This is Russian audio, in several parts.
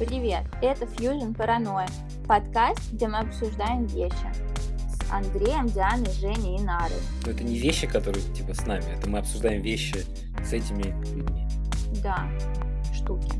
Привет, это Fusion Paranoia, подкаст, где мы обсуждаем вещи с Андреем, Дианой, Женей и Нарой. Но это не вещи, которые типа с нами, это мы обсуждаем вещи с этими людьми. Да, штуки.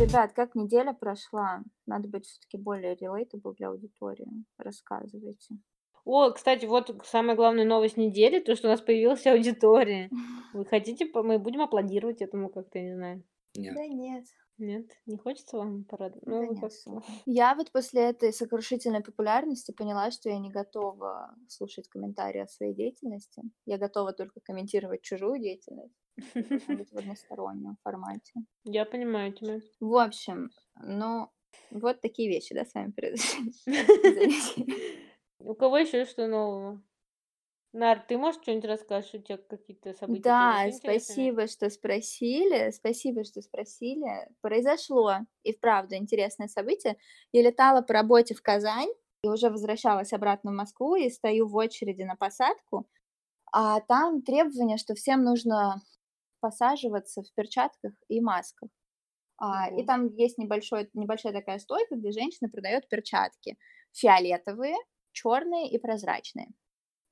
Ребят, как неделя прошла? Надо быть все-таки более relatable для аудитории. Рассказывайте. О, кстати, вот самая главная новость недели, то, что у нас появилась аудитория. Вы хотите, мы будем аплодировать этому как-то, не знаю. Нет. Да нет. Нет, не хочется вам порадовать? Да Ну, особо. Я вот после этой сокрушительной популярности поняла, что я не готова слушать комментарии о своей деятельности. Я готова только комментировать чужую деятельность. Быть в одностороннем формате. Я понимаю тебя. В общем, ну, вот такие вещи, да, с вами произошли. У кого еще что нового? Нар, ты можешь что-нибудь рассказать, у тебя какие-то события Да, спасибо, что спросили. Спасибо, что спросили. Произошло и вправду интересное событие. Я летала по работе в Казань и уже возвращалась обратно в Москву и стою в очереди на посадку. А там требование, что всем нужно посаживаться в перчатках и масках. А, и там есть небольшой, небольшая такая стойка, где женщина продает перчатки. Фиолетовые, черные и прозрачные.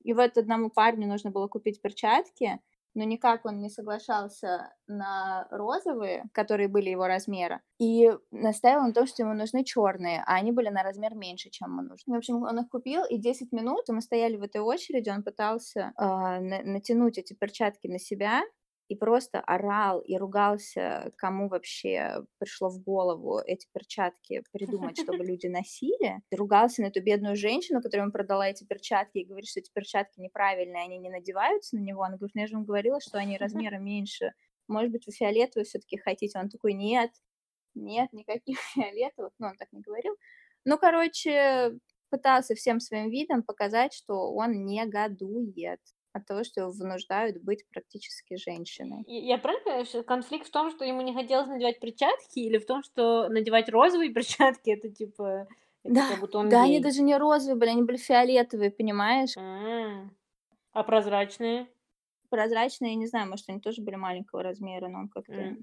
И вот одному парню нужно было купить перчатки, но никак он не соглашался на розовые, которые были его размера, и настаивал на том, что ему нужны черные, а они были на размер меньше, чем ему нужно. В общем, он их купил, и 10 минут мы стояли в этой очереди, он пытался а, на- натянуть эти перчатки на себя, и просто орал и ругался, кому вообще пришло в голову эти перчатки придумать, чтобы люди носили. Ругался на эту бедную женщину, которой ему продала эти перчатки, и говорит, что эти перчатки неправильные, они не надеваются на него. Она говорит, ну я же вам говорила, что они размера меньше. Может быть, вы фиолетовые все-таки хотите? Он такой, нет, нет, никаких фиолетовых. Ну, он так не говорил. Ну, короче, пытался всем своим видом показать, что он негодует от того, что его вынуждают быть практически женщиной. Я правильно понимаю, что конфликт в том, что ему не хотелось надевать перчатки, или в том, что надевать розовые перчатки, это типа, Да, как будто он да, они гей? даже не розовые были, они были фиолетовые, понимаешь? А, а прозрачные? Прозрачные, я не знаю, может, они тоже были маленького размера, но он как-то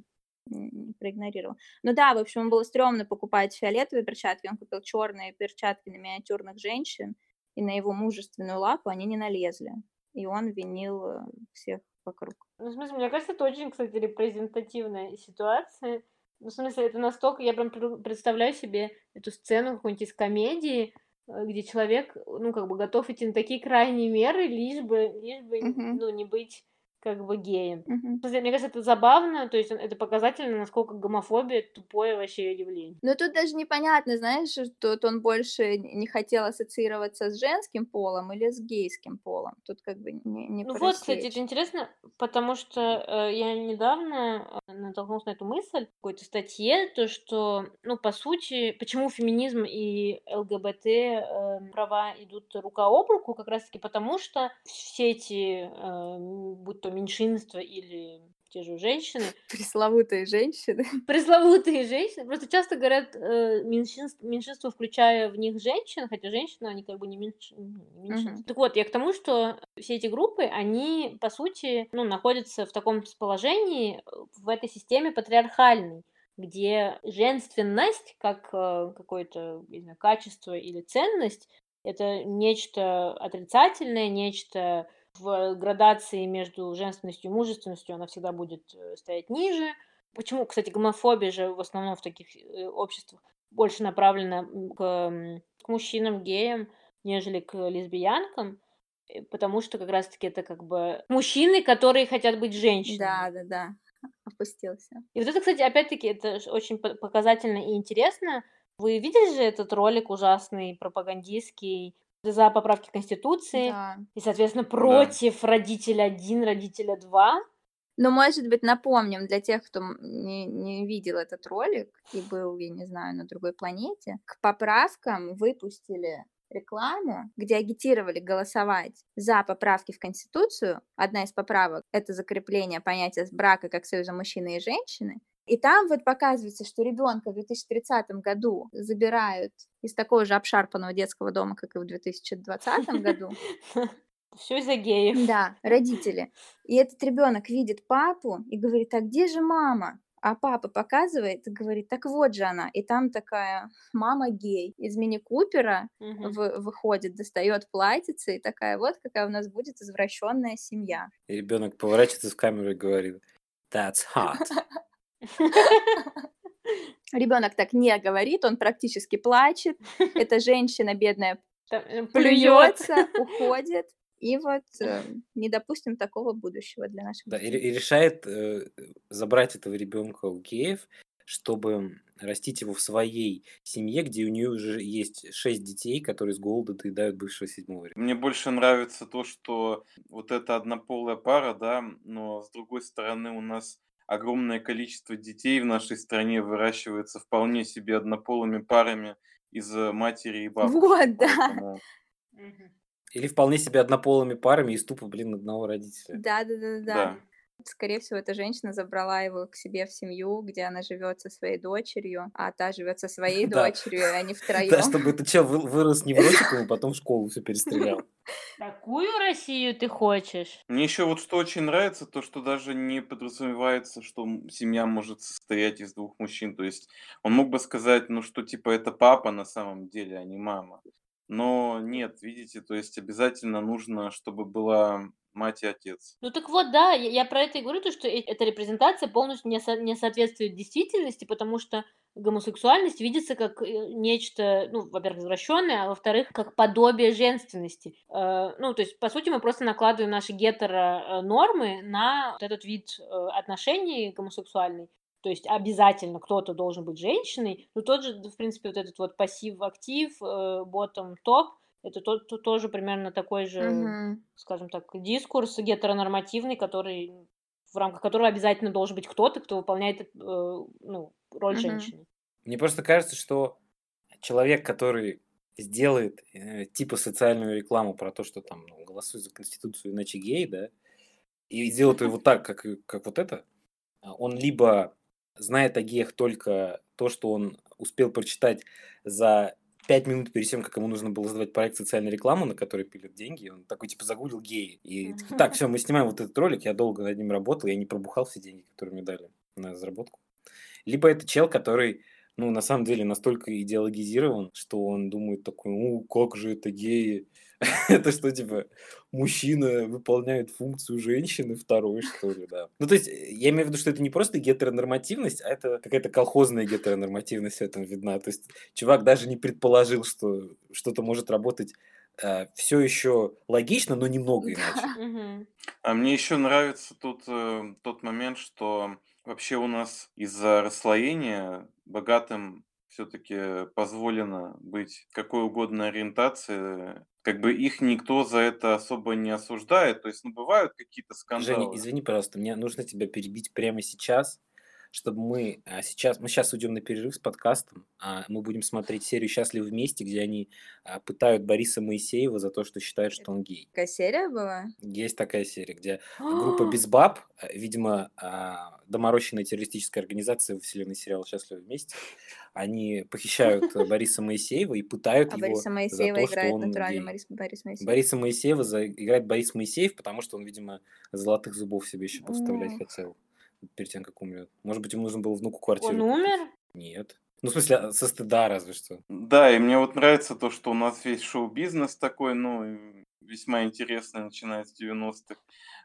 не проигнорировал. Ну да, в общем, ему было стрёмно покупать фиолетовые перчатки, он купил черные перчатки на миниатюрных женщин, и на его мужественную лапу они не налезли. И он винил э, всех вокруг. Ну, в смысле, мне кажется, это очень, кстати, репрезентативная ситуация. Ну, в смысле, это настолько... Я прям представляю себе эту сцену какой-нибудь из комедии, э, где человек, ну, как бы готов идти на такие крайние меры, лишь бы, лишь бы, Мгм. ну, не быть как бы геем. Смысле, мне кажется, это забавно, то есть это показательно, насколько гомофобия тупое вообще явление. Но тут даже непонятно, знаешь, что тут он больше не хотел ассоциироваться с женским полом или с гейским полом. Тут как бы не, не Ну вот, кстати, это интересно, потому что э, я недавно э, натолкнулась на эту мысль в какой-то статье, то что, ну, по сути, почему феминизм и ЛГБТ э, права идут рука об руку, как раз-таки потому, что все эти, э, будь то меньшинства или те же женщины, Пресловутые женщины. пресловутые женщины, просто часто говорят э, меньшинство, меньшинство, включая в них женщин, хотя женщины, они как бы не, меньш- не меньшинство. Мгм. Так вот, я к тому, что все эти группы, они, по сути, ну, находятся в таком положении э, в этой системе патриархальной, где женственность, как э, какое-то, знаю, качество или ценность, это нечто отрицательное, нечто в градации между женственностью и мужественностью, она всегда будет э, стоять ниже. Почему, кстати, гомофобия же в основном в таких э, обществах больше направлена к, к мужчинам, геям, нежели к лесбиянкам, э, потому что как раз-таки это как бы мужчины, которые хотят быть женщинами. Да, да, да. Опустился. И вот это, кстати, опять-таки, это очень по- показательно и интересно. Вы видели же этот ролик ужасный, пропагандистский, за поправки Конституции, Да. и, соответственно, против родителя 1, родителя 2. Но, может быть, напомним для тех, кто не, не видел этот ролик и был, я не знаю, на другой планете, к поправкам выпустили рекламу, где агитировали голосовать за поправки в Конституцию. Одна из поправок — это закрепление понятия брака как союза мужчины и женщины. И там вот показывается, что ребенка в 2030 году забирают из такого же обшарпанного детского дома, как и в 2020 году. Все из-за геев. Да, родители. И этот ребенок видит папу и говорит, а где же мама? А папа показывает и говорит, так вот же она. И там такая мама гей из мини-купера Мгм. вы- выходит, достает платьице и такая, вот какая у нас будет извращенная семья. И ребенок поворачивается в камеру и говорит, that's hot. Ребенок так не говорит, он практически плачет. Эта женщина бедная э, Плюет. плюется, уходит. И вот э, не допустим такого будущего для наших Да, и, детей. и решает э, забрать этого ребенка у геев, чтобы растить его в своей семье, где у нее уже есть шесть детей, которые с голода доедают бывшего седьмого ребенка. Мне больше нравится то, что вот эта однополая пара, да, но с другой стороны у нас огромное количество детей в нашей стране выращивается вполне себе однополыми парами из э, матери и бабушки. Вот, да. Поэтому. Или вполне себе однополыми парами из тупо, блин, одного родителя. Да, да, да, да. да. Скорее всего, эта женщина забрала его к себе в семью, где она живет со своей дочерью, а та живет со своей Да. дочерью, и они Да, втроем. чтобы этот чел вы- вырос невротиком, и потом в школу все перестрелял. Такую Россию ты хочешь? Мне еще вот что очень нравится, то что даже не подразумевается, что семья может состоять из двух мужчин. То есть он мог бы сказать, ну что типа это папа на самом деле, а не мама. Но нет, видите, то есть обязательно нужно, чтобы была мать и отец. Ну так вот, да, я, я про это и говорю, то, что э- эта репрезентация полностью не, со- не соответствует действительности, потому что гомосексуальность видится как э, нечто, ну, во-первых, извращенное, а во-вторых, как подобие женственности. Э, ну, то есть, по сути, мы просто накладываем наши гетеро-нормы на вот этот вид отношений гомосексуальный. То есть обязательно кто-то должен быть женщиной. Ну, тот же, в принципе, вот этот вот пассив-актив, ботtom-топ, это то, то- тоже примерно такой же Мгм. скажем так, дискурс гетеронормативный, который в рамках которого обязательно должен быть кто-то, кто выполняет э, ну, роль Мгм. женщины. Мне просто кажется, что человек, который сделает э, типа социальную рекламу про то, что там ну, голосуй за Конституцию, иначе гей, да, и сделает его так, как, как вот это, а, он либо знает о геях только то, что он успел прочитать за пять минут перед тем, как ему нужно было сдавать проект социальной рекламы, на который пилят деньги, он такой типа загуглил геи. И так, все, мы снимаем вот этот ролик, я долго над ним работал, я не пробухал все деньги, которые мне дали на разработку. Либо это чел, который, ну, на самом деле настолько идеологизирован, что он думает такой, ну, как же это геи? Это что, типа, мужчина выполняет функцию женщины второй, что ли, да. Ну, то есть, э, я имею в виду, что это не просто гетеронормативность, а это какая-то колхозная гетеронормативность в этом видна. То есть, чувак даже не предположил, что что-то может работать все еще логично, но немного иначе. А мне еще нравится тут э, тот момент, что вообще у нас из-за расслоения богатым все-таки позволено быть какой угодно ориентации. Как бы их никто за это особо не осуждает. То есть, ну, бывают какие-то Женя, скандалы. извини, пожалуйста, мне нужно тебя перебить прямо сейчас, чтобы мы а, сейчас, мы сейчас уйдем на перерыв с подкастом, а мы будем смотреть серию «Счастливы вместе», где они а, пытают Бориса Моисеева за то, что считают, что он гей. Какая серия была? Есть такая серия, где группа без баб, а, видимо, а, доморощенная террористическая организация во вселенной сериала «Счастливы вместе», они похищают Бориса Моисеева и пытают А его Бориса за Моисеева то, что играет он натуральный гей. Борис, Борис Моисеев. Бориса Моисеева за... играет Борис Моисеев, потому что он, видимо, золотых зубов себе еще поставлять хотел перед тем, как умрет. Может быть, ему нужно было внуку квартиру Он умер? Нет. Ну, в смысле, а, со стыда разве что. Да, и мне вот нравится то, что у нас весь шоу-бизнес такой, ну, весьма интересный, начиная с 90-х.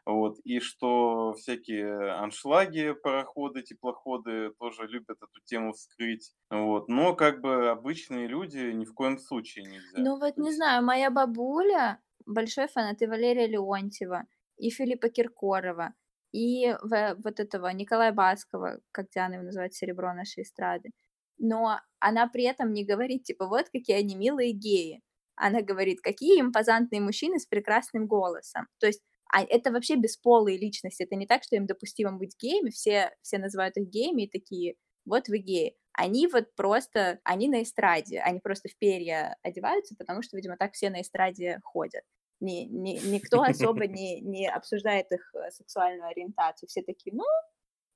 Вот, и что всякие аншлаги, пароходы, теплоходы тоже любят эту тему вскрыть. Вот, но как бы обычные люди ни в коем случае нельзя. Ну вот не знаю, моя бабуля большой фанат и Валерия Леонтьева, и Филиппа Киркорова, и в- вот этого Николая Баскова, как Диана его называет, серебро нашей эстрады. Но она при этом не говорит, типа, вот какие они милые геи. Она говорит, какие импозантные мужчины с прекрасным голосом. То есть а это вообще бесполые личности. Это не так, что им допустимо быть геями. Все, все называют их геями и такие, вот вы геи. Они вот просто, они на эстраде, они просто в перья одеваются, потому что, видимо, так все на эстраде ходят. Ни, ни- никто особо не, не обсуждает их э, сексуальную ориентацию. Все такие, ну,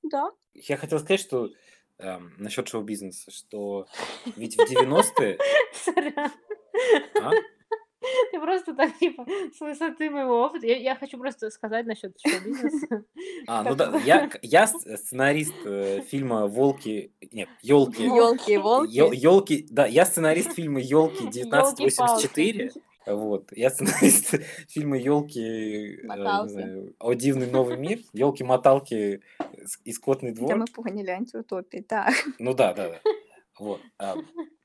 Да. Я хотел сказать, что эм, насчет шоу-бизнеса, что ведь в 90-е... Сорян. А? Ты просто так, типа, с высоты моего опыта. Я, я хочу просто сказать насчет шоу-бизнеса. А, ну да, я, я с- сценарист э, фильма «Волки», нет, «Елки», Елки и волки. Елки, да, я сценарист фильма «Елки» Ёлки-палки. 1984. Вот. Я сценарист фильма «Елки», Моталки. «О дивный новый мир», «Елки-моталки» и «Скотный Да двор». мы поняли, антиутопии. Так. Ну да, да, да. Вот. А,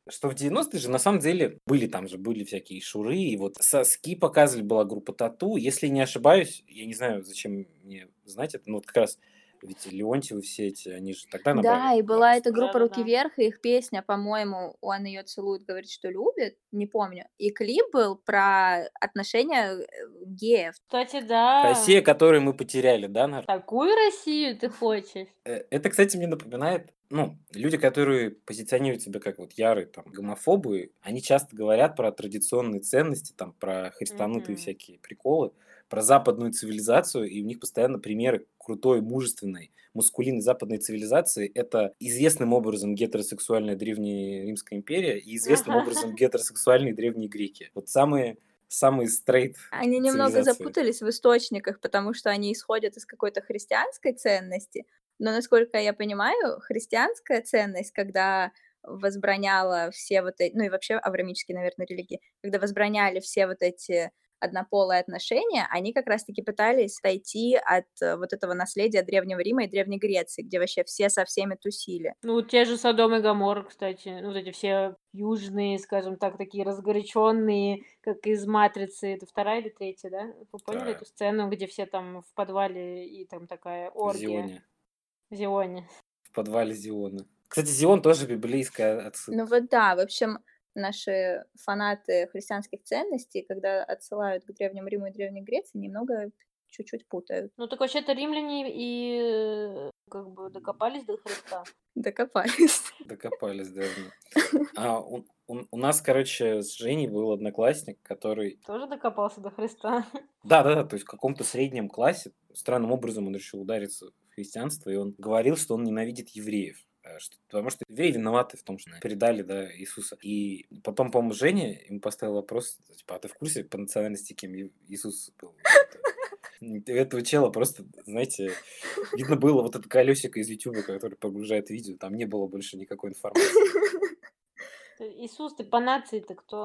что в 90-е же на самом деле были там же были всякие шуры, и вот со ски показывали, была группа Тату. Если не ошибаюсь, я не знаю, зачем мне знать это, но вот как раз ведь Леонтьевы все эти, они же тогда набрали. Да, и была эта группа Да-да-да. «Руки вверх», и их песня, по-моему, «Он ее целует, говорит, что любит», не помню. И клип был про отношения э, геев. Кстати, да. Россия, которую мы потеряли, да, Нар? Такую Россию ты хочешь? Э, Это, кстати, мне напоминает, ну, люди, которые позиционируют себя как вот ярые там гомофобы, они часто говорят про традиционные ценности, там, про христанутые Мгм. всякие приколы, про западную цивилизацию, и у них постоянно примеры крутой, мужественной, мускулинной западной цивилизации. Это известным образом гетеросексуальная древняя Римская империя и известным образом гетеросексуальные древние греки. Вот самые, самые стрейт Они немного запутались в источниках, потому что они исходят из какой-то христианской ценности. Но, насколько я понимаю, христианская ценность, когда возбраняла все вот эти, ну и вообще аврамические, наверное, религии, когда возбраняли все вот эти однополые отношения, они как раз-таки пытались отойти от э, вот этого наследия Древнего Рима и Древней Греции, где вообще все со всеми тусили. Ну, те же Содом и Гоморра, кстати. Ну, вот эти все южные, скажем так, такие разгоряченные, как из «Матрицы». Это вторая или третья, да? Вы поняли Вторая. эту сцену, где все там в подвале и там такая в оргия? Зионе. В Зионе. В подвале Зиона. Кстати, Зион тоже библейская отсылка. Ну вот да, в общем, наши фанаты христианских ценностей, когда отсылают к Древнему Риму и Древней Греции, немного чуть-чуть путают. Ну, так вообще-то римляне и э, как бы докопались до Христа. Докопались. Докопались давно. А, у, у- у нас, короче, с Женей был одноклассник, который... Тоже докопался до Христа. Да-да-да, то есть в каком-то среднем классе странным образом он решил удариться в христианство, и он говорил, что он ненавидит евреев. Э, что- потому что евреи виноваты в том, что предали да, Иисуса. И потом, по-моему, Женя ему поставил вопрос, типа, а ты в курсе по национальности, кем Иисус был? Этого чела просто, знаете, видно было вот это колесико из Ютуба, который погружает видео, там не было больше никакой информации. Иисус, ты по нации-то кто?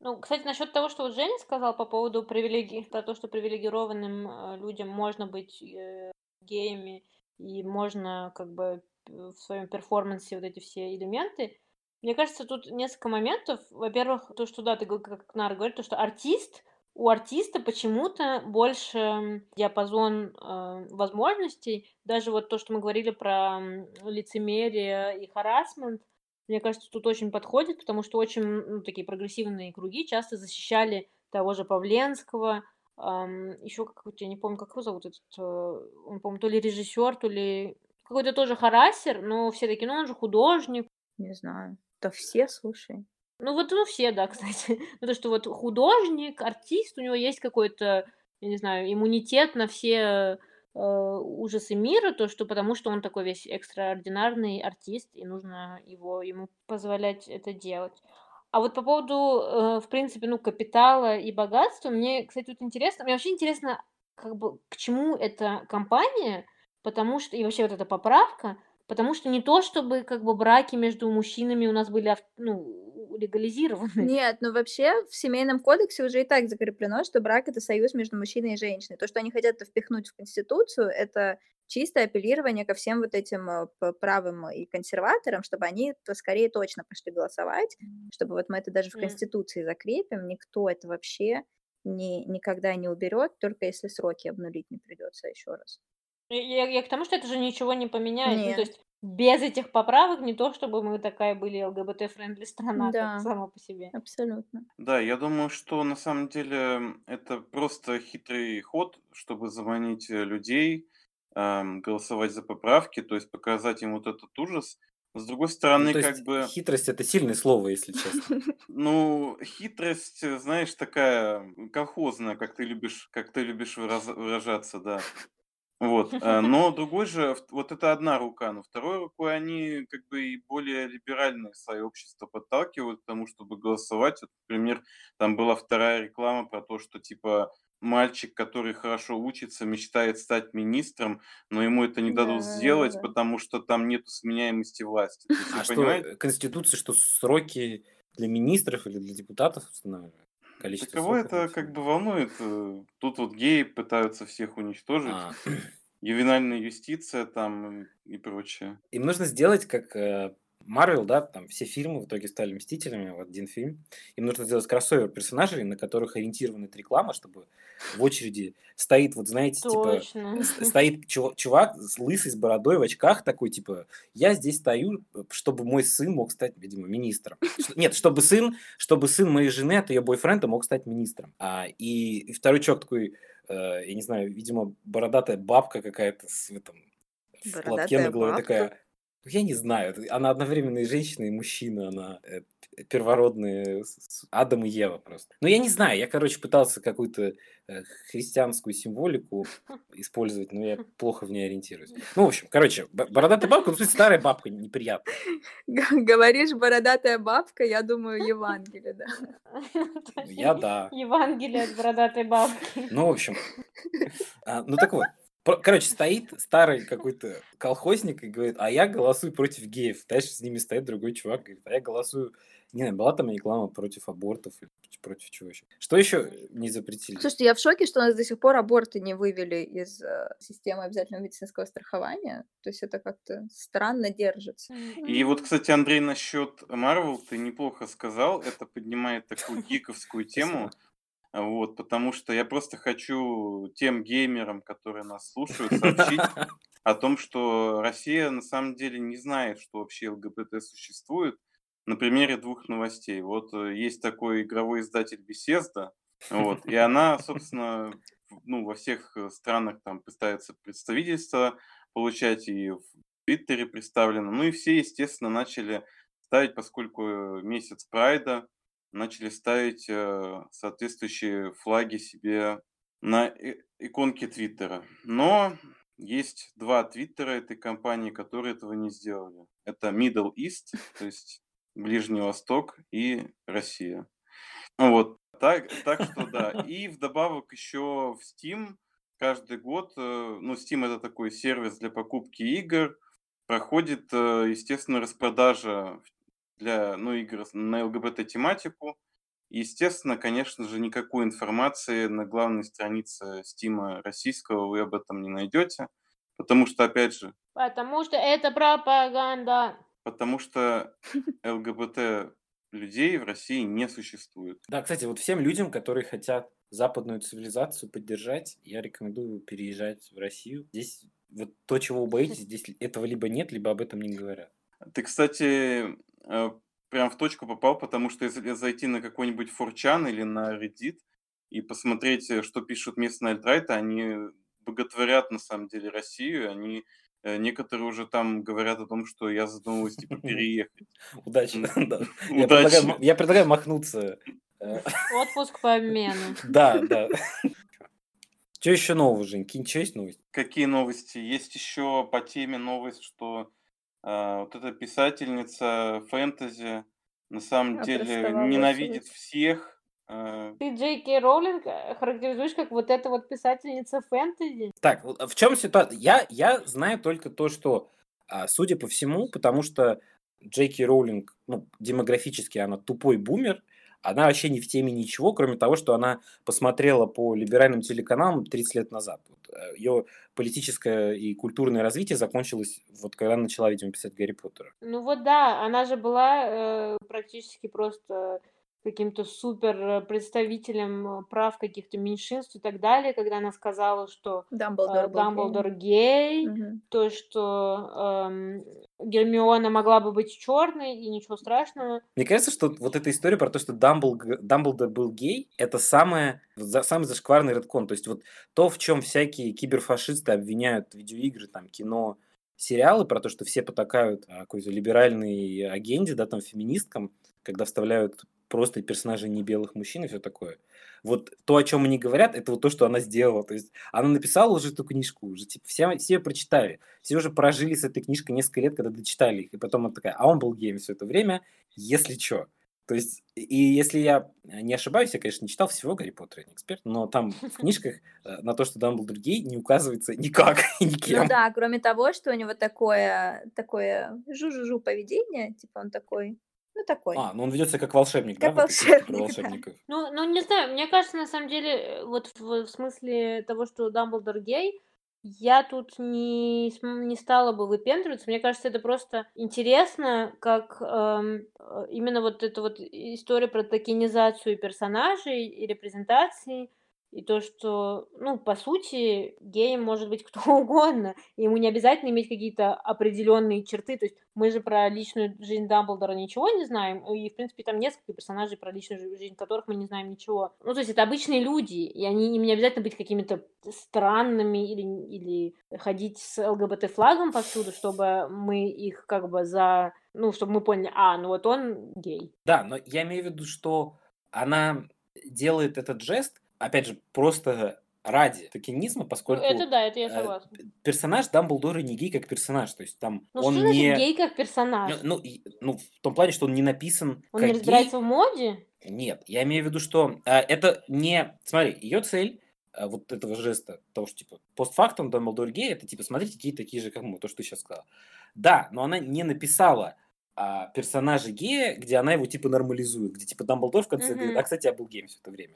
Ну, кстати, насчет того, что вот Женя сказал по поводу привилегий, про то, что привилегированным э, людям можно быть э, геями и можно как бы в своем перформансе вот эти все элементы. Мне кажется, тут несколько моментов. Во-первых, то, что да, ты как Нара говорит, то, что артист, у артиста почему-то больше диапазон э, возможностей. Даже вот то, что мы говорили про лицемерие и харасмент, мне кажется, тут очень подходит, потому что очень ну, такие прогрессивные круги часто защищали того же Павленского, еще какой-то, я не помню, как его зовут этот, э, он, по-моему, то ли режиссер, то ли какой-то тоже харасер, но все такие, ну он же художник. Не знаю. Да все, слушай. Ну вот, ну все, да, кстати. Ну то, что вот художник, артист, у него есть какой-то, я не знаю, иммунитет на все э, ужасы мира, то что потому что он такой весь экстраординарный артист, и нужно его ему позволять это делать. А вот по поводу, э, в принципе, ну, капитала и богатства, мне, кстати, вот интересно, мне вообще интересно, как бы, к чему эта компания, потому что, и вообще вот эта поправка, потому что не то, чтобы, как бы, браки между мужчинами у нас были, ну, легализированы. Нет, ну вообще в семейном кодексе уже и так закреплено, что брак это союз между мужчиной и женщиной. То, что они хотят это впихнуть в Конституцию, это чистое апеллирование ко всем вот этим э, правым и консерваторам, чтобы они скорее точно пошли голосовать, чтобы вот мы это даже в. Конституции закрепим, никто это вообще ни, никогда не уберет, только если сроки обнулить не придется еще раз. Я, я- к тому, что это же ничего не поменяет. Ну, то Нет. есть без этих поправок не то, чтобы мы такая были ЛГБТ-friendly страна, Да. как сама по себе. Абсолютно. Да, я думаю, что на самом деле это просто хитрый ход, чтобы заманить э, людей эм, голосовать за поправки, то есть показать им вот этот ужас. С другой Ну, стороны, то как есть бы, хитрость это сильное слово, если честно. ну, хитрость, э, знаешь, такая колхозная, как ты любишь, как ты любишь выраз- выражаться, да. Вот, э, но другой же, вот это одна рука, но второй рукой они как бы и более либеральные свои общества подталкивают к тому, чтобы голосовать. Вот, например, там была вторая реклама про то, что типа мальчик, который хорошо учится, мечтает стать министром, но ему это не дадут Да, сделать, да. потому что там нету сменяемости власти. То есть А вы что, понимаете? э, Конституция, что сроки для министров или для депутатов устанавливают? Количество Кого это как бы волнует? Э, Тут вот геи пытаются всех уничтожить, А, ювенальная юстиция там и прочее. Им нужно сделать, как Марвел, да, там все фильмы в итоге стали Мстителями в один фильм. Им нужно сделать кроссовер персонажей, на которых ориентирована эта реклама, чтобы в очереди стоит, вот знаете, типа, Точно. с- стоит чува- чувак с лысый, с бородой, в очках, такой, типа, я здесь стою, э, чтобы мой сын мог стать, видимо, министром. Нет, чтобы сын, чтобы сын моей жены от ее бойфренда мог стать министром. А, и, и второй чувак такой, э, я не знаю, видимо, бородатая бабка какая-то с этом, в платке на голове бабка? такая, я не знаю, она одновременно и женщина, и мужчина, она э, первородные Адам и Ева просто. Ну, я не знаю, я, короче, пытался какую-то э, христианскую символику использовать, но я плохо в ней ориентируюсь. Ну, в общем, короче, бородатая бабка, ну, в смысле, старая бабка, неприятная. Говоришь, бородатая бабка, я думаю, Евангелие, да. Ну, Я да. Евангелие от бородатой бабки. Ну, в общем, а, ну так вот. Короче, стоит старый какой-то колхозник и говорит, а я голосую против геев. Дальше с ними стоит другой чувак, говорит, а я голосую... Не знаю, была там реклама против абортов или против чего еще. Что еще не запретили? Слушайте, я в шоке, что у нас до сих пор аборты не вывели из э, системы обязательного медицинского страхования. То есть это как-то странно держится. И вот, кстати, Андрей, насчет Marvel ты неплохо сказал. Это поднимает такую гиковскую тему. Вот, потому что я просто хочу тем геймерам, которые нас слушают, сообщить о том, что Россия на самом деле не знает, что вообще ЛГБТ существует. На примере двух новостей. Вот э, есть такой игровой издатель Bethesda, вот, и она, собственно, ну, во всех э, странах там пытается представительство получать, и в Твиттере представлено. Ну и все, естественно, начали ставить, поскольку э, месяц Прайда, начали ставить э, соответствующие флаги себе на и- иконке Твиттера. Но есть два Твиттера этой компании, которые этого не сделали. Это Middle East, то есть Ближний Восток и Россия. Вот, так, так что да. И вдобавок еще в Steam каждый год, э, ну, Steam это такой сервис для покупки игр, проходит, э, естественно, распродажа для, ну, игр на ЛГБТ-тематику. Естественно, конечно же, никакой информации на главной странице Стима российского вы об этом не найдете, потому что, опять же, Потому что это пропаганда. потому что ЛГБТ людей в России не существует. Да, кстати, вот всем людям, которые хотят западную цивилизацию поддержать, я рекомендую переезжать в Россию. Здесь вот то, чего вы боитесь, здесь этого либо нет, либо об этом не говорят. Ты, кстати, э, прям в точку попал, потому что если зайти на какой-нибудь Форчан или на Reddit и посмотреть, э, что пишут местные альтрайты, они боготворят на самом деле Россию, они э, некоторые уже там говорят о том, что я задумываюсь типа переехать. Удачи. М, да. Я предлагаю Удачи. Я предлагаю махнуться. Отпуск по обмену. Да, да. Что еще нового, Жень? Кинь, что есть новость? Какие новости? Есть еще по теме новость, что э, вот эта писательница фэнтези на самом деле ненавидит всех. э, Ты Джей Кей Роулинг э, характеризуешь как вот эта вот писательница фэнтези? Так, а в чем ситуация? Я, я знаю только то, что, а, судя по всему, потому что Джей Кей Роулинг, ну, демографически она тупой бумер, она вообще не в теме ничего, кроме того, что она посмотрела по либеральным телеканалам 30 лет назад. Ее политическое и культурное развитие закончилось вот когда она начала, видимо, писать Гарри Поттера. Ну вот да, она же была э, практически просто каким-то супер э, представителем э, прав каких-то меньшинств и так далее, когда она сказала, что э, Дамблдор был Дамблдор гей, Мгм. то, что эм, Гермиона могла бы быть черной, и ничего страшного. Мне кажется, что вот эта история про то, что Дамблг- Дамблдор был гей, это самое, за- самый зашкварный редкон. То есть вот то, в чем всякие киберфашисты обвиняют видеоигры, там, кино, сериалы, про то, что все потакают какой-то либеральной агенде, да, там, феминисткам, когда вставляют просто персонажи не белых мужчин и все такое. Вот то, о чем они говорят, это вот то, что она сделала. То есть она написала уже эту книжку, уже типа все, все прочитали, все уже прожили с этой книжкой несколько лет, когда дочитали их, и потом она такая, а он был геем все это время, если что. То есть, и если я не ошибаюсь, я, конечно, не читал всего Гарри Поттера, не эксперт, но там в книжках э, на то, что Дамблдор гей, не указывается никак, никем. Ну да, кроме того, что у него такое, такое жу-жу-жу поведение, типа он такой, ну такой. А, ну он ведет себя как волшебник, Как да? волшебник, да. волшебников. Ну, ну, не знаю, мне кажется, на самом деле, э, вот в, в смысле того, что Дамблдор гей, я тут не, не стала бы выпендриваться. Мне кажется, это просто интересно, как эм, э, именно вот эта вот история про токенизацию персонажей и репрезентации, и то, что, ну, по сути, геем может быть кто угодно, ему не обязательно иметь какие-то определенные черты. То есть мы же про личную жизнь Дамблдора ничего не знаем, и, в принципе, там несколько персонажей, про личную жи- жизнь которых мы не знаем ничего. Ну, то есть это обычные люди, и они им не обязательно быть какими-то странными или, или ходить с ЛГБТ-флагом повсюду, чтобы мы их как бы за... Ну, чтобы мы поняли, а, ну вот он гей. Да, но я имею в виду, что она делает этот жест, опять же, просто ради токенизма, Ну, поскольку это да, это я э, согласна. персонаж Дамблдора не гей как персонаж, то есть там Ну, он что не... гей как Ну, персонаж? ну, и- ну, в том плане, что он не написан Он как не гей. разбирается в моде? Нет, я имею в виду, что э, это не... Смотри, ее цель э, вот этого жеста, того, что типа постфактум Дамблдор гей, это типа, смотрите, какие такие же, как мы, то, что ты сейчас сказал. Да, но она не написала а, персонажа гея, где она его типа нормализует, где типа Дамблдор в конце говорит, а, кстати, я был геем все это время.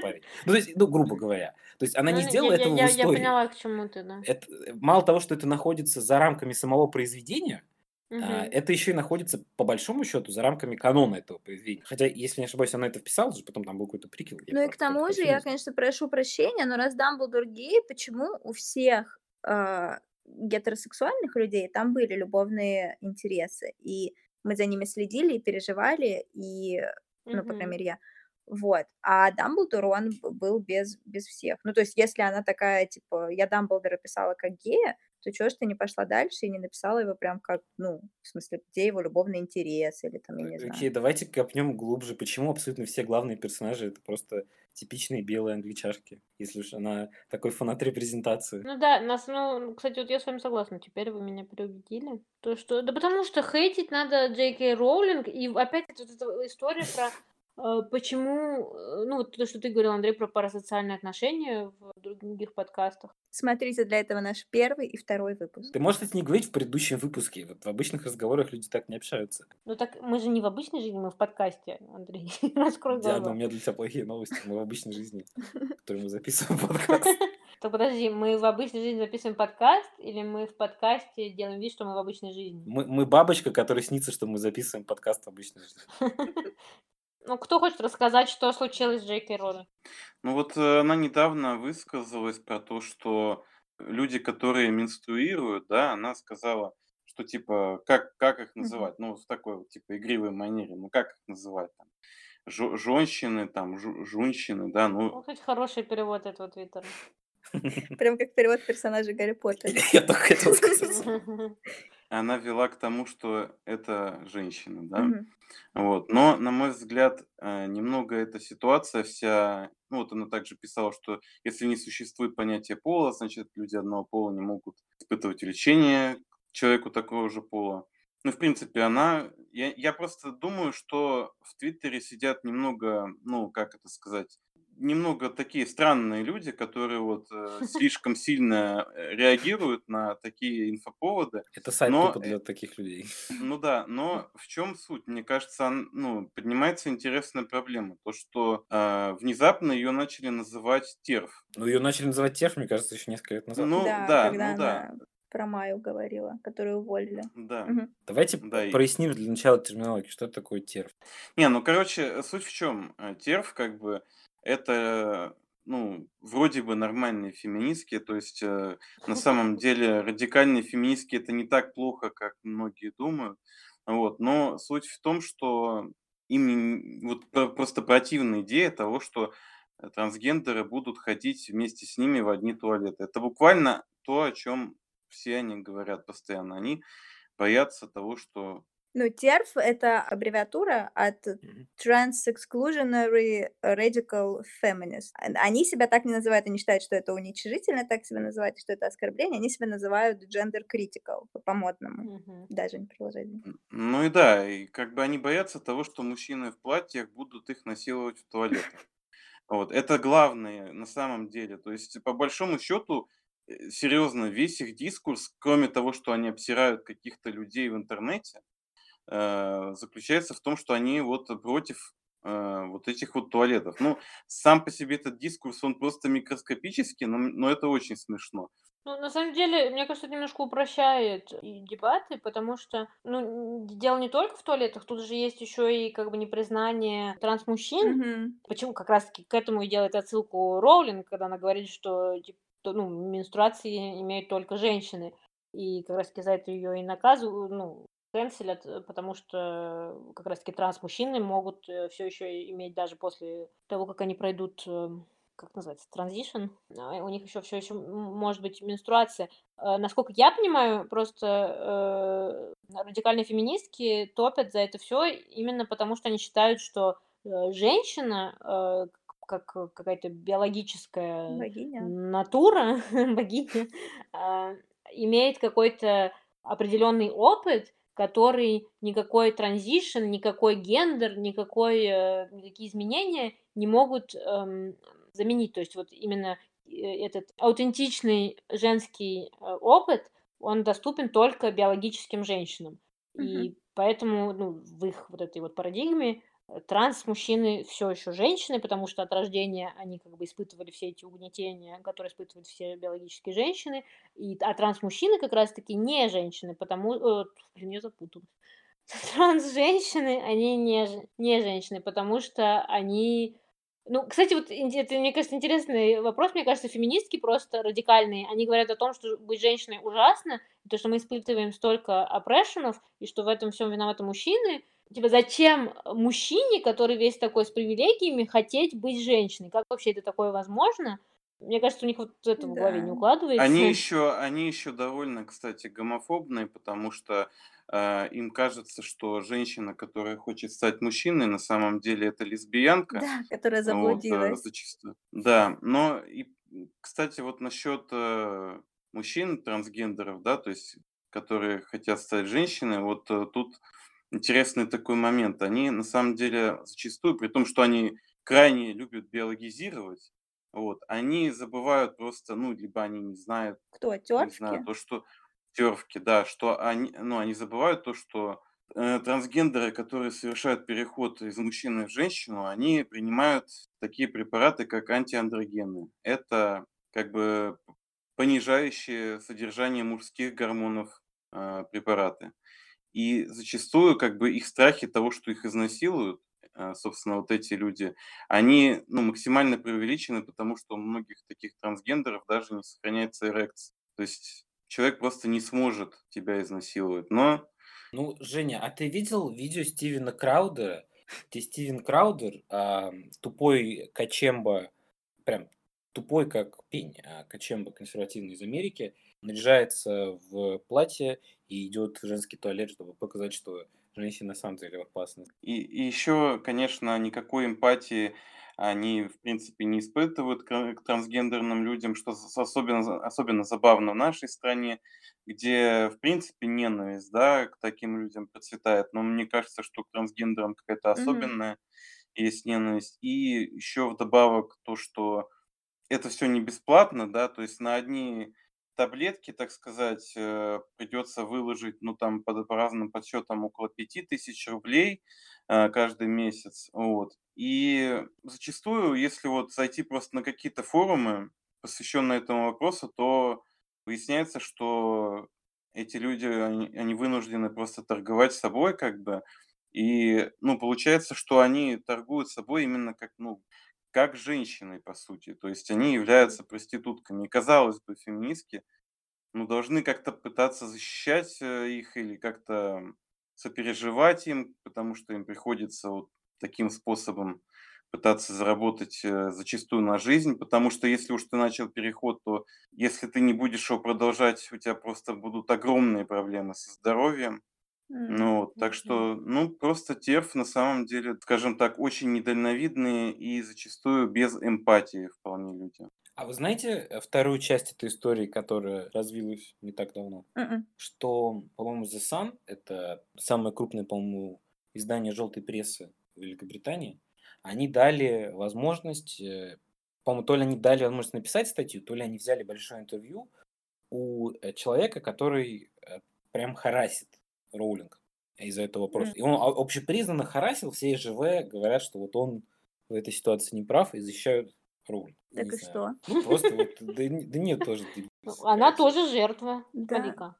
Парень. Ну, то есть, ну, грубо говоря. То есть она Ну, не я, сделала я, этого я, в я истории. поняла, к чему ты, да. Э, мало того, что это находится за рамками самого произведения, а, это еще и находится, по большому счету, за рамками канона этого произведения. Хотя, если не ошибаюсь, она это вписала же, потом там был какой-то приквел. я Ну и к тому же, я, конечно, прошу прощения, но раз Дамблдор гей, почему у всех а, гетеросексуальных людей там были любовные интересы, и мы за ними следили и переживали, и, ну, по крайней мере, я. Вот. А Дамблдор, он был без, без всех. Ну, то есть, если она такая, типа, я Дамблдора писала как гея, то чего ж ты не пошла дальше и не написала его прям как, ну, в смысле, где его любовный интерес, или там, я не знаю. Окей, давайте копнем глубже. Почему абсолютно все главные персонажи это просто типичные белые англичашки, если уж она такой фанат репрезентации? Ну да, нас, ну, кстати, вот я с вами согласна, теперь вы меня переубедили. То, что, да потому что хейтить надо Джей Кей Роулинг, и опять вот эта история про э, почему, э, ну, вот то, что ты говорил, Андрей, про парасоциальные отношения в других подкастах. Смотрите для этого наш первый и второй выпуск. Ты можешь это не говорить в предыдущем выпуске. Вот в обычных разговорах люди так не общаются. Ну так мы же не в обычной жизни, мы в подкасте, Андрей. Раскрой Диана, у меня для тебя плохие новости. Мы в обычной жизни, в которой мы записываем подкаст. Так подожди, мы в обычной жизни записываем подкаст, или мы в подкасте делаем вид, что мы в обычной жизни? Мы, мы бабочка, которой снится, что мы записываем подкаст в обычной жизни. Ну, кто хочет рассказать, что случилось с Джей Кей Роулинг? Ну вот э, она недавно высказалась про то, что люди, которые менструируют, да, она сказала, что типа, как, как их называть? Ну, в такой вот, типа, игривой манере. Ну, как их называть там? Жо- Женщины, там, жу- жунщины, да, ну, Ну, кстати, хороший перевод этого твиттера. Прям как перевод персонажа Гарри Поттера. Я только хотел сказать. она вела к тому, что это женщина, да. Мгм. Вот. Но, на мой взгляд, э, немного эта ситуация вся... Ну, вот она также писала, что если не существует понятия пола, значит, люди одного пола не могут испытывать влечение к человеку такого же пола. Ну, в принципе, она... Я, я просто думаю, что в Твиттере сидят немного, ну, как это сказать, немного такие странные люди, которые вот э, слишком сильно э, реагируют на такие инфоповоды. Это сайт Но, тупо э, для таких людей. Ну да, но в чем суть? Мне кажется, ан- ну, поднимается интересная проблема. То, что э, внезапно ее начали называть терф. Ну, ее начали называть терф, мне кажется, еще несколько лет назад. Ну Да, да, когда ну да, она про Майю говорила, которую уволили. да. Мгм. Давайте Да, и- проясним для начала терминологию, что такое терф. Не, ну, короче, суть в чем? Терф, как бы, это, ну, вроде бы нормальные феминистки, то есть, э, на самом деле, радикальные феминистки это не так плохо, как многие думают, вот, но суть в том, что им вот про- просто противная идея того, что э, трансгендеры будут ходить вместе с ними в одни туалеты. Это буквально то, о чем все они говорят постоянно. Они боятся того, что Ну, TERF— это аббревиатура от. Trans-Exclusionary Radical Feminist. Они себя так не называют, они считают, что это уничижительно так себя называть, что это оскорбление. Они себя называют gender critical по- по-модному. Мгм. Даже не приложение. Ну и да, и как бы они боятся того, что мужчины в платьях будут их насиловать в туалетах. Вот, это главное на самом деле. То есть, по большому счету, э, серьезно, весь их дискурс, кроме того, что они обсирают каких-то людей в интернете, заключается в том, что они вот против э, вот этих вот туалетов. Ну, сам по себе этот дискурс, он просто микроскопический, но, но это очень смешно. Ну, на самом деле, мне кажется, это немножко упрощает и дебаты, потому что, ну, дело не только в туалетах, тут же есть еще и как бы непризнание трансмужчин. Мгм. Почему как раз-таки к этому и делает отсылку Роулинг, когда она говорит, что типа, ну, менструации имеют только женщины. И как раз-таки за это ее и наказывают, ну, канцелят, э, потому что как раз-таки трансмужчины могут все еще иметь даже после того, как они пройдут э, как называется, транзишн, у них еще все еще может быть менструация. Э, Насколько я понимаю, просто э, радикальные феминистки топят за это все именно потому, что они считают, что э, женщина э, как э, какая-то биологическая Богиня. натура, богиня, а, имеет какой-то определенный опыт, который никакой транзишн, никакой гендер, никакой, э, никакие изменения не могут эм, заменить. То есть вот именно э, этот аутентичный женский э, опыт, он доступен только биологическим женщинам. Мгм. И поэтому ну, в их вот этой вот парадигме транс-мужчины все еще женщины, потому что от рождения они как бы испытывали все эти угнетения, которые испытывают все биологические женщины, и, а транс-мужчины как раз-таки не женщины, потому... э, блин, я запуталась. Транс-женщины, они не, не женщины, потому что они... Ну, кстати, вот это, мне кажется, интересный вопрос. Мне кажется, феминистки просто радикальные. Они говорят о том, что быть женщиной ужасно, то, что мы испытываем столько опрессионов, и что в этом всем виноваты мужчины. Типа, зачем мужчине, который весь такой с привилегиями, хотеть быть женщиной? Как вообще это такое возможно? Мне кажется, у них вот это в голове не Да. укладывается. Они еще, они еще довольно, кстати, гомофобные, потому что э, им кажется, что женщина, которая хочет стать мужчиной, на самом деле это лесбиянка. Да, которая Вот, э, заблудилась. зачастую. Да, но и, кстати, вот насчет э, мужчин трансгендеров, да, то есть, которые хотят стать женщиной, вот э, тут интересный такой момент. Они на самом деле зачастую, при том, что они крайне любят биологизировать, вот, они забывают просто, ну, либо они не знают, Кто? не знаю, то, что тервки, да, что они, ну, они забывают то, что э, трансгендеры, которые совершают переход из мужчины в женщину, они принимают такие препараты, как антиандрогены. Это как бы понижающие содержание мужских гормонов э, препараты. И зачастую как бы их страхи того, что их изнасилуют, э, собственно, вот эти люди, они ну, максимально преувеличены, потому что у многих таких трансгендеров даже не сохраняется эрекция. То есть человек просто не сможет тебя изнасиловать. Но Ну, Женя, а ты видел видео Стивена Краудера, где Стивен Краудер, а, тупой Качемба, прям тупой как пень, а Качемба консервативный из Америки, наряжается в платье и идет в женский туалет, чтобы показать, что женщины на самом деле опасны. И, и еще, конечно, никакой эмпатии они, в принципе, не испытывают к, к трансгендерным людям, что особенно, особенно забавно в нашей стране, где, в принципе, ненависть да, к таким людям процветает. Но мне кажется, что к трансгендерам какая-то особенная есть ненависть. И еще вдобавок то, что это все не бесплатно, да, то есть на одни таблетки, так сказать, э, придется выложить, ну, там, по, по разным подсчетам, около пяти тысяч рублей э, каждый месяц, вот. И зачастую, если вот зайти просто на какие-то форумы, посвященные этому вопросу, то выясняется, что эти люди, они, они вынуждены просто торговать собой, как бы, и, ну, получается, что они торгуют собой именно как, ну, как женщиной, по сути. То есть они являются проститутками. И, казалось бы, феминистки, ну, должны как-то пытаться защищать э, их или как-то сопереживать им, потому что им приходится вот таким способом пытаться заработать э, зачастую на жизнь, потому что если уж ты начал переход, то если ты не будешь его продолжать, у тебя просто будут огромные проблемы со здоровьем. Ну вот, так что, ну, просто TERF на самом деле, скажем так, очень недальновидные и зачастую без эмпатии вполне люди. А вы знаете э, вторую часть этой истории, которая развилась не так давно? Мгм. Что, по-моему, The Sun, это самое крупное, по-моему, издание желтой прессы в Великобритании, они дали возможность, э, по-моему, то ли они дали возможность написать статью, то ли они взяли большое интервью у э, человека, который прям харасит Роулинг из-за этого вопроса. М. И он о- общепризнанно харасил, все ЖВ говорят, что вот он в этой ситуации не прав и защищают Роулинг. Так Не и знаю. что? Ну, Просто вот, да, не- да нет тоже. Ну, Она тоже жертва. Малика.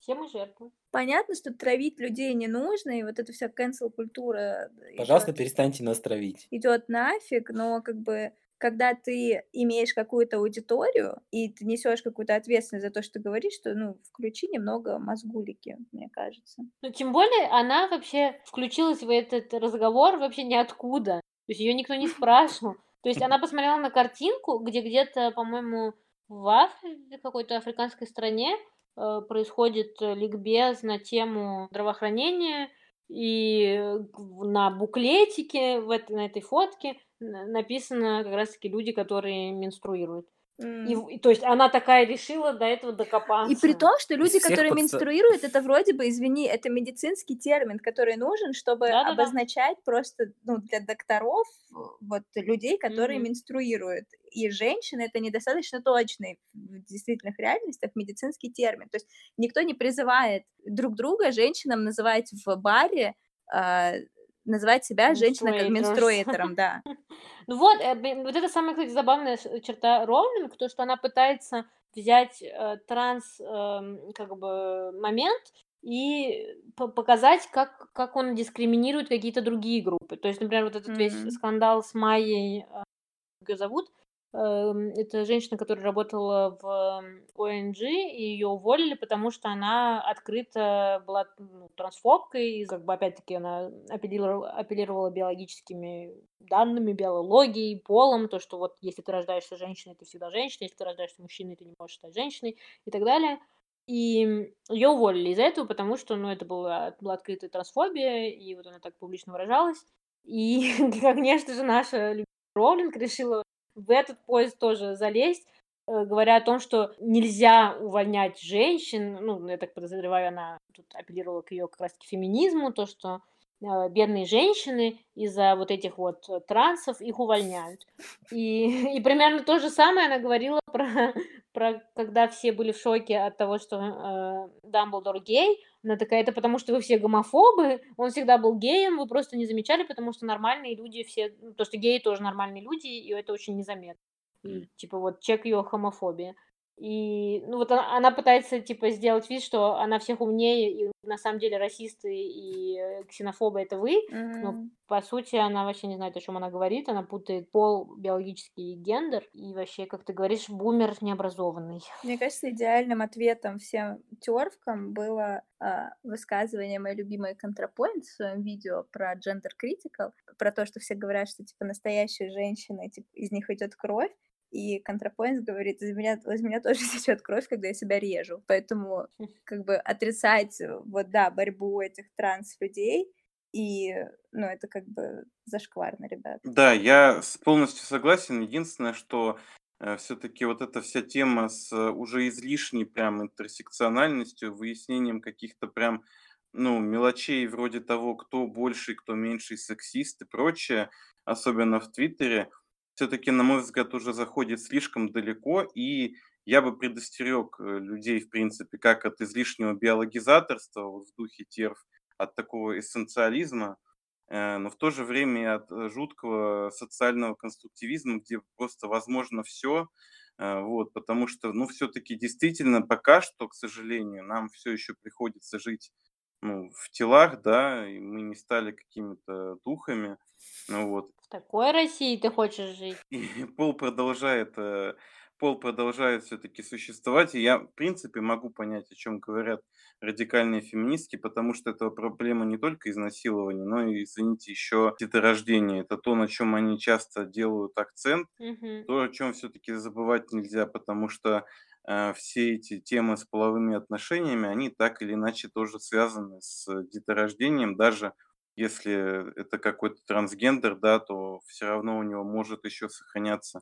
Все мы жертвы. Понятно, что травить людей не нужно, и вот эта вся cancel-культура Пожалуйста, идет, перестаньте нас травить. идет нафиг, но как бы когда ты имеешь какую-то аудиторию, и ты несешь какую-то ответственность за то, что ты говоришь, что, ну, включи немного мозгулики, мне кажется. Ну, тем более, она вообще включилась в этот разговор вообще ниоткуда. То есть ее никто не спрашивал. То есть она посмотрела на картинку, где где-то, по-моему, в Африке, какой-то африканской стране э, происходит ликбез на тему здравоохранения, и э, на буклетике, в этой, на этой фотке написано как раз-таки люди, которые менструируют. В- и то есть она такая решила до этого И при докопаться. том, что люди, всех которые подста- менструируют, это вроде бы, извини, это медицинский термин, который нужен, чтобы Да-да-да. обозначать просто, ну, для докторов вот людей, которые Мгм. менструируют. И женщины это недостаточно точный в действительных реальностях медицинский термин. То есть никто не призывает друг друга женщинам называть в баре, а, называть себя женщиной как менструэтором, да. Ну вот, э, вот это самая, кстати, забавная черта Роулинг, то, что она пытается взять э, транс эм, как бы момент и по- показать, как, как он дискриминирует какие-то другие группы. То есть, например, вот этот весь М. скандал с Майей, э, как ее зовут, это женщина, которая работала в эм, ОНГ, и ее уволили, потому что она открыто была ну, трансфобкой, и как бы опять-таки она апеллировала, апеллировала биологическими данными, биологией, полом, то, что вот если ты рождаешься женщиной, ты всегда женщина, если ты рождаешься мужчиной, ты не можешь стать женщиной и так далее. И ее уволили из-за этого, потому что, ну, это была, была открытая трансфобия, и вот она так публично выражалась. И, конечно же, наша любимая Роулинг решила в этот поезд тоже залезть, э, говоря о том, что нельзя увольнять женщин, ну, я так подозреваю, она тут апеллировала к ее как раз-таки феминизму, то, что э, бедные женщины из-за вот этих вот э, трансов их увольняют. И, и примерно то же самое она говорила про, про когда все были в шоке от того, что э, Дамблдор гей. Она такая, это потому что вы все гомофобы, он всегда был геем, вы просто не замечали, потому что нормальные люди все, ну, то, что геи тоже нормальные люди, и это очень незаметно. И, типа вот чек ее хомофобия. И ну вот она, она пытается типа сделать вид, что она всех умнее, и на самом деле расисты и э, ксенофобы это вы, но М. по сути она вообще не знает, о чем она говорит, она путает пол, биологический гендер, и вообще, как ты говоришь, бумер необразованный. Мне кажется, идеальным ответом всем тервкам было а, высказывание моей любимой ContraPoint в своем видео про gender critical, про то, что все говорят, что типа настоящие женщины, типа, из них идет кровь, и ContraPoint говорит, из меня, из меня тоже течет кровь, когда я себя режу. Поэтому как бы отрицать, э, вот да, борьбу этих транс-людей, и, ну, это как бы зашкварно, ребят. Да, я полностью согласен. Единственное, что все-таки вот эта вся тема с э, уже излишней прям интерсекциональностью, выяснением каких-то прям ну, мелочей вроде того, кто больший, кто меньший сексист и прочее, особенно в Твиттере, все-таки, на мой взгляд, уже заходит слишком далеко, и я бы предостерег э, людей, в принципе, как от излишнего биологизаторства вот в духе терв, от такого эссенциализма, э, но в то же время и от э, жуткого социального конструктивизма, где просто возможно все, вот, потому что, ну, все-таки действительно пока что, к сожалению, нам все еще приходится жить ну, в телах, да, и мы не стали какими-то духами, ну, вот, В такой России ты хочешь жить? и пол продолжает, э, пол продолжает все-таки существовать. И я, в принципе, могу понять, о чем говорят радикальные феминистки, потому что это проблема не только изнасилования, но и, извините, еще деторождения. Это то, на чем они часто делают акцент, Мгм. то, о чем все-таки забывать нельзя, потому что все эти темы с половыми отношениями, они так или иначе тоже связаны с деторождением, даже если это какой-то трансгендер, да, то все равно у него может еще сохраняться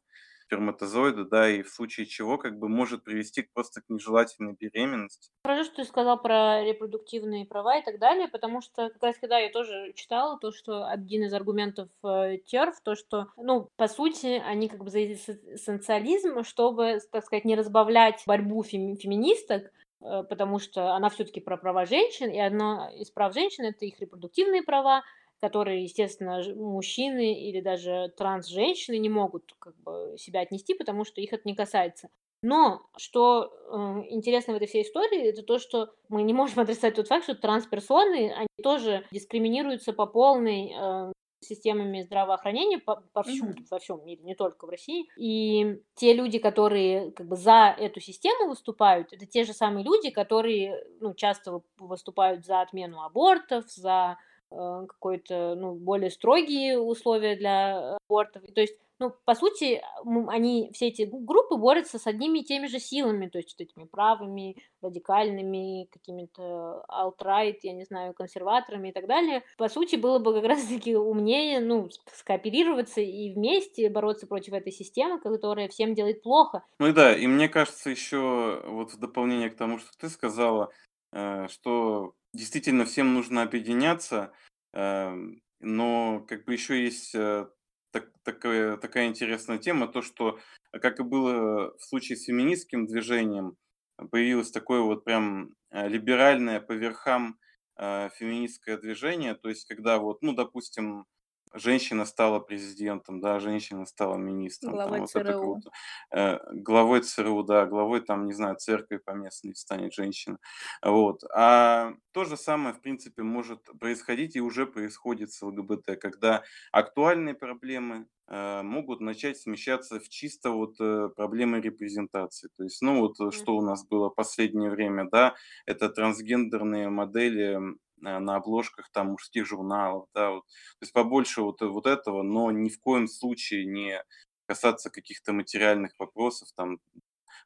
сперматозоиды, да, и в случае чего как бы может привести просто к нежелательной беременности. Хорошо, что ты сказал про репродуктивные права и так далее, потому что как раз когда я тоже читала то, что один из аргументов э, ТЕРФ, то, что, ну, по сути, они как бы за эссенциализм, чтобы, так сказать, не разбавлять борьбу феми- феминисток, э, потому что она все-таки про права женщин, и одно из прав женщин это их репродуктивные права, которые, естественно, мужчины или даже транс-женщины не могут как бы себя отнести, потому что их это не касается. Но что э, интересно в этой всей истории, это то, что мы не можем отрицать тот факт, что трансперсоны, они тоже дискриминируются по полной э, системами здравоохранения по, повсюду, mm-hmm. во всем мире, не только в России. И те люди, которые как бы за эту систему выступают, это те же самые люди, которые ну, часто выступают за отмену абортов, за какой-то, ну, более строгие условия для абортов. То есть, ну, по сути, они, все эти группы борются с одними и теми же силами, то есть вот этими правыми, радикальными, какими-то alt-right, я не знаю, консерваторами и так далее. По сути, было бы как раз-таки умнее, ну, скооперироваться и вместе бороться против этой системы, которая всем делает плохо. Ну и да, и мне кажется, еще вот в дополнение к тому, что ты сказала, э, что действительно всем нужно объединяться, эм, но как бы еще есть э, так, такая, такая интересная тема, то, что, как и было в случае с феминистским движением, появилось такое вот прям э, либеральное по верхам э, феминистское движение, то есть когда вот, ну, допустим, женщина стала президентом, да, женщина стала министром. Главой там, вот ЦРУ. Вот, э, главой ЦРУ, да, главой там, не знаю, церкви поместной станет женщина. Вот. А то же самое, в принципе, может происходить и уже происходит с ЛГБТ, когда актуальные проблемы э, могут начать смещаться в чисто вот э, проблемы репрезентации. То есть, ну вот, что у нас было в последнее время, да, это трансгендерные модели на обложках там мужских журналов, да, вот. То есть побольше вот, вот этого, но ни в коем случае не касаться каких-то материальных вопросов, там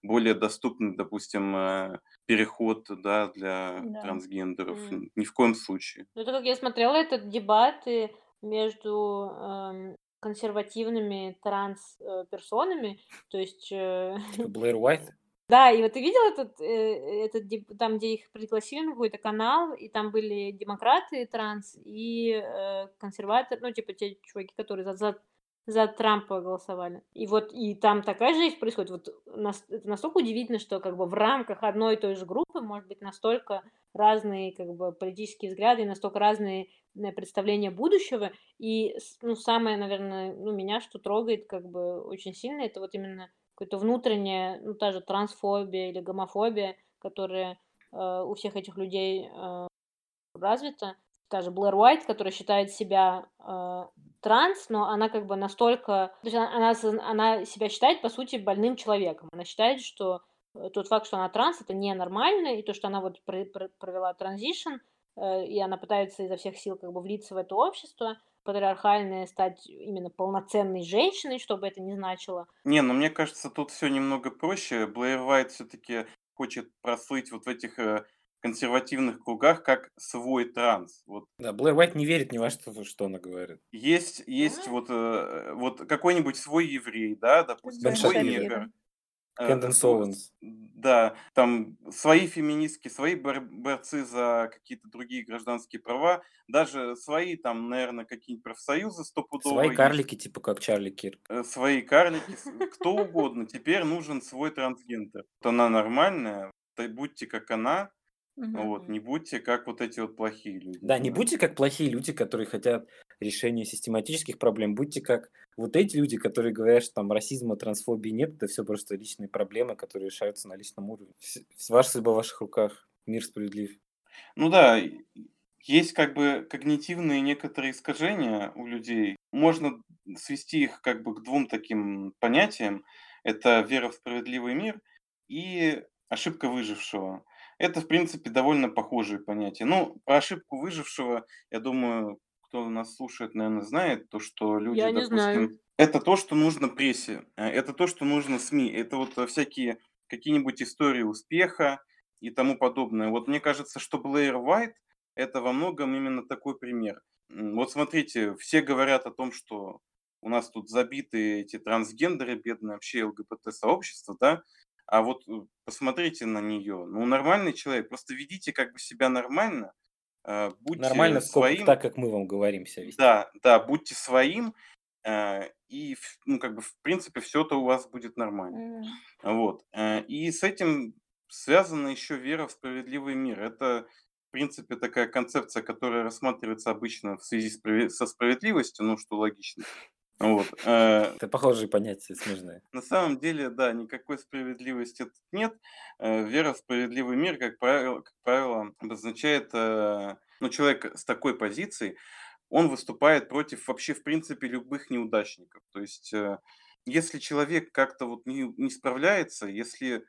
более доступный, допустим, э, переход, да, для да. трансгендеров. Mm. Ни в коем случае. Ну, это как я смотрела этот дебаты между эм, консервативными транс-персонами, то есть... Э... Блэр Уайт? Да, и вот ты видел этот, э, этот там, где их пригласили на какой-то канал, и там были демократы транс и э, консерваторы, ну, типа те чуваки, которые за, за, за Трампа голосовали. И вот и там такая жизнь происходит. Вот нас, это настолько удивительно, что как бы в рамках одной и той же группы может быть настолько разные как бы политические взгляды настолько разные э, представления будущего. И ну, самое, наверное, ну, меня что трогает как бы очень сильно, это вот именно какое-то внутреннее, ну, та же трансфобия или гомофобия, которая э, у всех этих людей э, развита. Та Блэр Уайт, которая считает себя э, транс, но она как бы настолько... То есть она, она, она себя считает, по сути, больным человеком. Она считает, что э, тот факт, что она транс, это ненормально, и то, что она вот провела транзишн, э, и она пытается изо всех сил как бы влиться в это общество, патриархальная стать именно полноценной женщиной, чтобы это не значило. Не, ну мне кажется, тут все немного проще. Блэйр Вайт все-таки хочет прослыть вот в этих э, консервативных кругах как свой транс. Вот. Да, Блэр Уайт не верит ни во что, что она говорит. Есть, есть вот, э, вот какой-нибудь свой еврей, да, допустим, свой негр. Кэндон Солонс. Да, там свои феминистки, свои борцы за какие-то другие гражданские права, даже свои там, наверное, какие-нибудь профсоюзы стопудово. Свои карлики, типа как Чарли Кирк. Э, свои карлики, кто угодно. Теперь нужен свой трансгендер. Вот она нормальная, будьте как она. Вот, не будьте как вот эти вот плохие люди. Да, не будьте как плохие люди, которые хотят решения систематических проблем. Будьте как вот эти люди, которые говорят, что там расизма, трансфобии нет, это все просто личные проблемы, которые решаются на личном уровне. Ваша судьба в ваших руках. Мир справедлив. Ну да, есть как бы когнитивные некоторые искажения у людей. Можно свести их как бы к двум таким понятиям. Это вера в справедливый мир и ошибка выжившего. Это, в принципе, довольно похожие понятия. Ну, про ошибку выжившего, я думаю, кто нас слушает, наверное, знает, то, что люди, Я допустим, знаю. это то, что нужно прессе, э, это то, что нужно СМИ, это вот всякие какие-нибудь истории успеха и тому подобное. Вот мне кажется, что Блэйр Уайт – это во многом именно такой пример. Вот смотрите, все говорят о том, что у нас тут забиты эти трансгендеры, бедные вообще ЛГБТ-сообщество, да, а вот э, посмотрите на нее. Ну, нормальный человек, просто ведите как бы себя нормально, э, будьте Нормально, своим. так, как мы вам говорим себя вести. Да, да, будьте своим, э, и, ну, как бы, в принципе, все-то у вас будет нормально. Вот. И с этим связана еще вера в справедливый мир. Это, в принципе, такая концепция, которая рассматривается обычно в связи со справедливостью, ну, что логично. Вот. Э, Это похожие понятия смежные. На самом деле, да, никакой справедливости тут нет. Э, вера в справедливый мир, как правило, как правило обозначает, э, ну, человек с такой позицией, он выступает против вообще, в принципе, любых неудачников. То есть, если человек как-то вот не, не справляется, если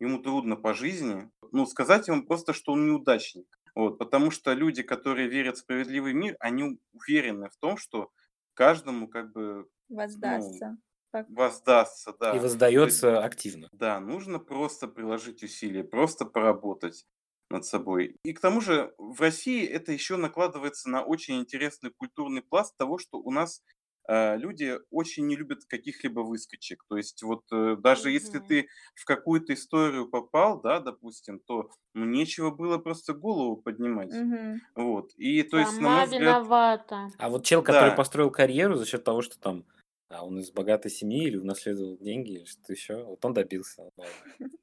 ему трудно по жизни, ну, сказать ему просто, что он неудачник. Вот, потому что люди, которые верят в справедливый мир, они уверены в том, что каждому как бы ну, Воздастся. Как- воздастся, И да. Есть, воздается активно. да, нужно просто приложить усилия, просто поработать над собой. И к тому же в России это еще накладывается на очень интересный культурный пласт того, что у нас люди очень не любят каких-либо выскочек. То есть вот э, даже если Мгм. ты в какую-то историю попал, да, допустим, то ну, нечего было просто голову поднимать. Мгм. Вот. И то есть, на Сама мой взгляд, виновата. А вот чел, который да, построил карьеру за счет того, что там а, он из богатой семьи или унаследовал деньги, или что-то еще, вот он добился.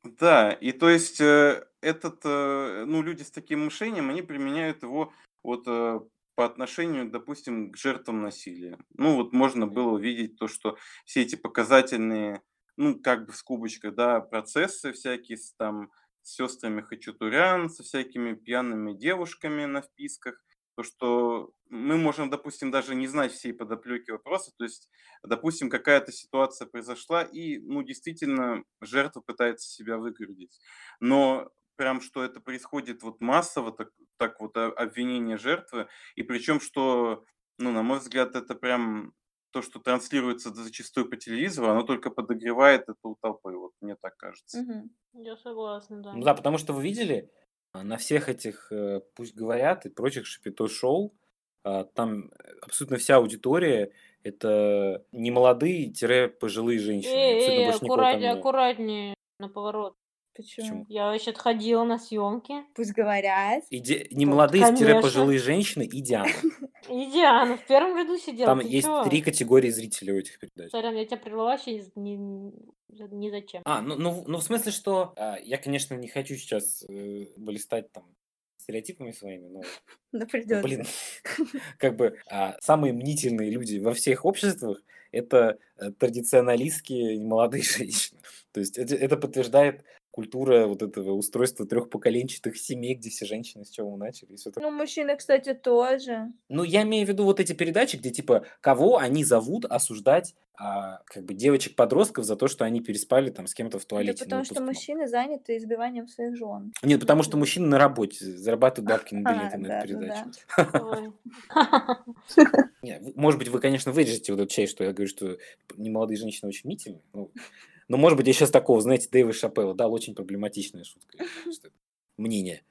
Да, и то есть э, этот, э, ну, люди с таким мышлением, они применяют его вот э, по отношению, допустим, к жертвам насилия. Ну, вот можно было увидеть то, что все эти показательные, ну, как бы в скобочках, да, процессы всякие с там с сестрами Хачатурян, со всякими пьяными девушками на вписках, то, что мы можем, допустим, даже не знать всей подоплеки вопроса, то есть, допустим, какая-то ситуация произошла, и, ну, действительно, жертва пытается себя выгородить. Но прям, что это происходит вот массово, так, так вот о- обвинение жертвы, и причем, что, ну, на мой взгляд, это прям то, что транслируется зачастую по телевизору, оно только подогревает это у толпы, вот мне так кажется. Мгм. Я согласна, да. Ну да, потому что вы видели, а, на всех этих э, «Пусть говорят» и прочих шапито-шоу, а, там абсолютно вся аудитория – это не молодые-пожилые женщины. Эй, эй, аккуратнее, аккуратнее на поворот. Почему? Почему? Я вообще ходила на съемки. Пусть говорят. И де- не Да, молодые-пожилые женщины и Диана. И Диана в первом ряду сидела. Там Ты есть чё? три категории зрителей у этих передач. Сорян, я тебя прервала вообще из- ни, зачем. А, ну, ну, ну в смысле, что а, я, конечно, не хочу сейчас э, блистать там стереотипами своими, но, Но ну, придется. блин, как бы а, самые мнительные люди во всех обществах это э, традиционалистские молодые женщины. То есть это, это подтверждает культура вот этого устройства трехпоколенчатых семей, где все женщины с чего начали. И всё такое. Ну, мужчины, кстати, тоже. Ну, я имею в виду вот эти передачи, где типа кого они зовут осуждать а, как бы девочек-подростков за то, что они переспали там с кем-то в Да туалете. на потому что выпускном. мужчины заняты избиванием своих жен. Нет, потому что мужчины на работе зарабатывают бабки на А, билеты на да, эту ну передачу. Может быть, вы, конечно, вырежете вот эту часть, что я говорю, что немолодые женщины очень мнительные. Ну, но, может быть, я сейчас такого, знаете, Дэйва Шапелла дал очень проблематичная шутка. Мнение.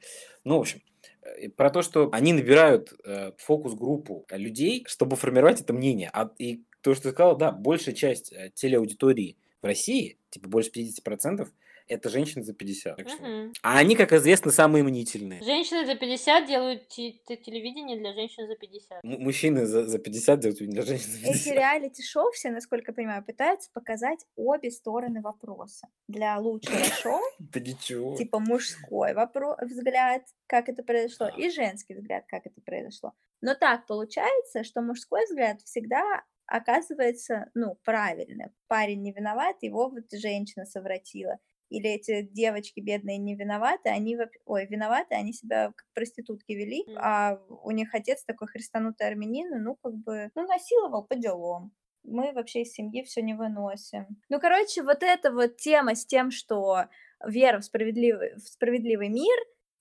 Ну, в общем, э, про то, что они набирают э, фокус-группу людей, чтобы формировать это мнение. А, и то, что ты сказал, да, большая часть э, телеаудитории в России, типа больше 50%, это женщины за 50. Так что- Мгм. А они, как известно, самые мнительные. Женщины за 50 делают те- те- телевидение для женщин за 50. М- мужчины за, за 50 делают для женщин за Эти 50. реалити-шоу все, насколько я понимаю, пытаются показать обе стороны вопроса. Для лучшего шоу, Да ничего. типа мужской взгляд, как это произошло, и женский взгляд, как это произошло. Но так получается, что мужской взгляд всегда оказывается, ну, правильным. Парень не виноват, его вот женщина совратила. Или эти девочки бедные не виноваты, они, ой, виноваты, они себя как проститутки вели, а у них отец такой христанутый армянин, ну, как бы, ну, насиловал по делам. Мы вообще из семьи все не выносим. Ну, короче, вот эта вот тема с тем, что вера в справедливый, в справедливый мир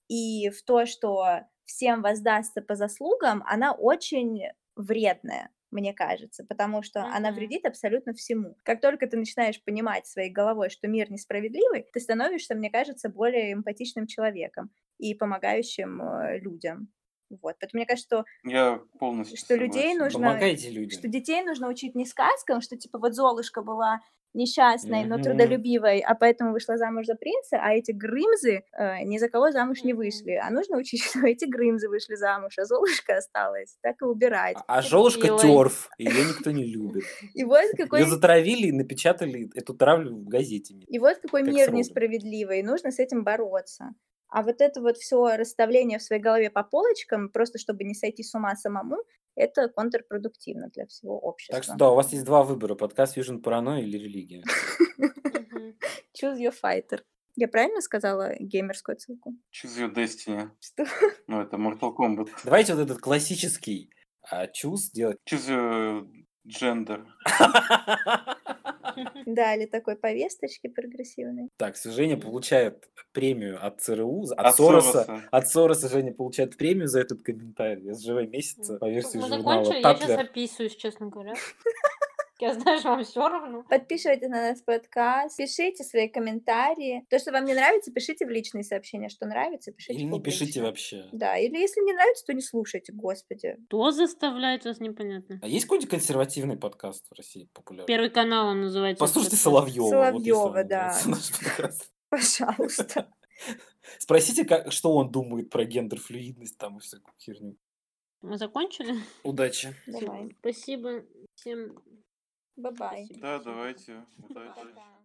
и в то, что всем воздастся по заслугам, она очень вредная. Мне кажется, потому что она Мгм. вредит абсолютно всему. Как только ты начинаешь понимать своей головой, что мир несправедливый, ты становишься, мне кажется, более эмпатичным человеком и помогающим э, людям. Вот. Поэтому мне кажется, что, Я полностью что людей нужно, Помогайте людям. что детей нужно учить не сказкам, что типа вот Золушка была несчастной, но трудолюбивой, а поэтому вышла замуж за принца, а эти грымзы э, ни за кого замуж не вышли. А нужно учить, что эти грымзы вышли замуж, а Золушка осталась. Так и убирать. А- А Золушка терф, ее никто не любит. И вот какой Ее затравили и напечатали эту травлю в газете. И вот какой Как мир несправедливый, и нужно с этим бороться. А вот это вот все расставление в своей голове по полочкам, просто чтобы не сойти с ума самому, это контрпродуктивно для всего общества. Так что да, у вас есть два выбора. Подкаст Fusion Паранойя или религия. Choose your fighter. Я правильно сказала геймерскую ссылку? Choose your destiny. Что? Ну, это Mortal Kombat. Давайте вот этот классический а, чуз делать. Choose your gender. Дали такой повесточки прогрессивной. Так, Женя получает премию от ЦРУ, от, От Сороса. Сороса. От Сороса Женя получает премию за этот комментарий. СЖВ месяца по версии Мы журнала закончили, я сейчас описываюсь, честно говоря. Я знаю, что вам все равно. Подписывайтесь на наш подкаст, пишите свои комментарии. То, что вам не нравится, пишите в личные сообщения. Что нравится, пишите Или не пишите вообще. Да, или если не нравится, то не слушайте, господи. Кто заставляет вас, непонятно. А есть какой-нибудь консервативный подкаст в России популярный? Первый канал он называется. Послушайте подкаст. Соловьева. Соловьёва, да. Пожалуйста. Спросите, как, что он думает про гендер-флюидность там и всякую херню. Мы закончили? Удачи. Давай. Спасибо всем. Bye-bye. Да, давайте. Удачи. Пока.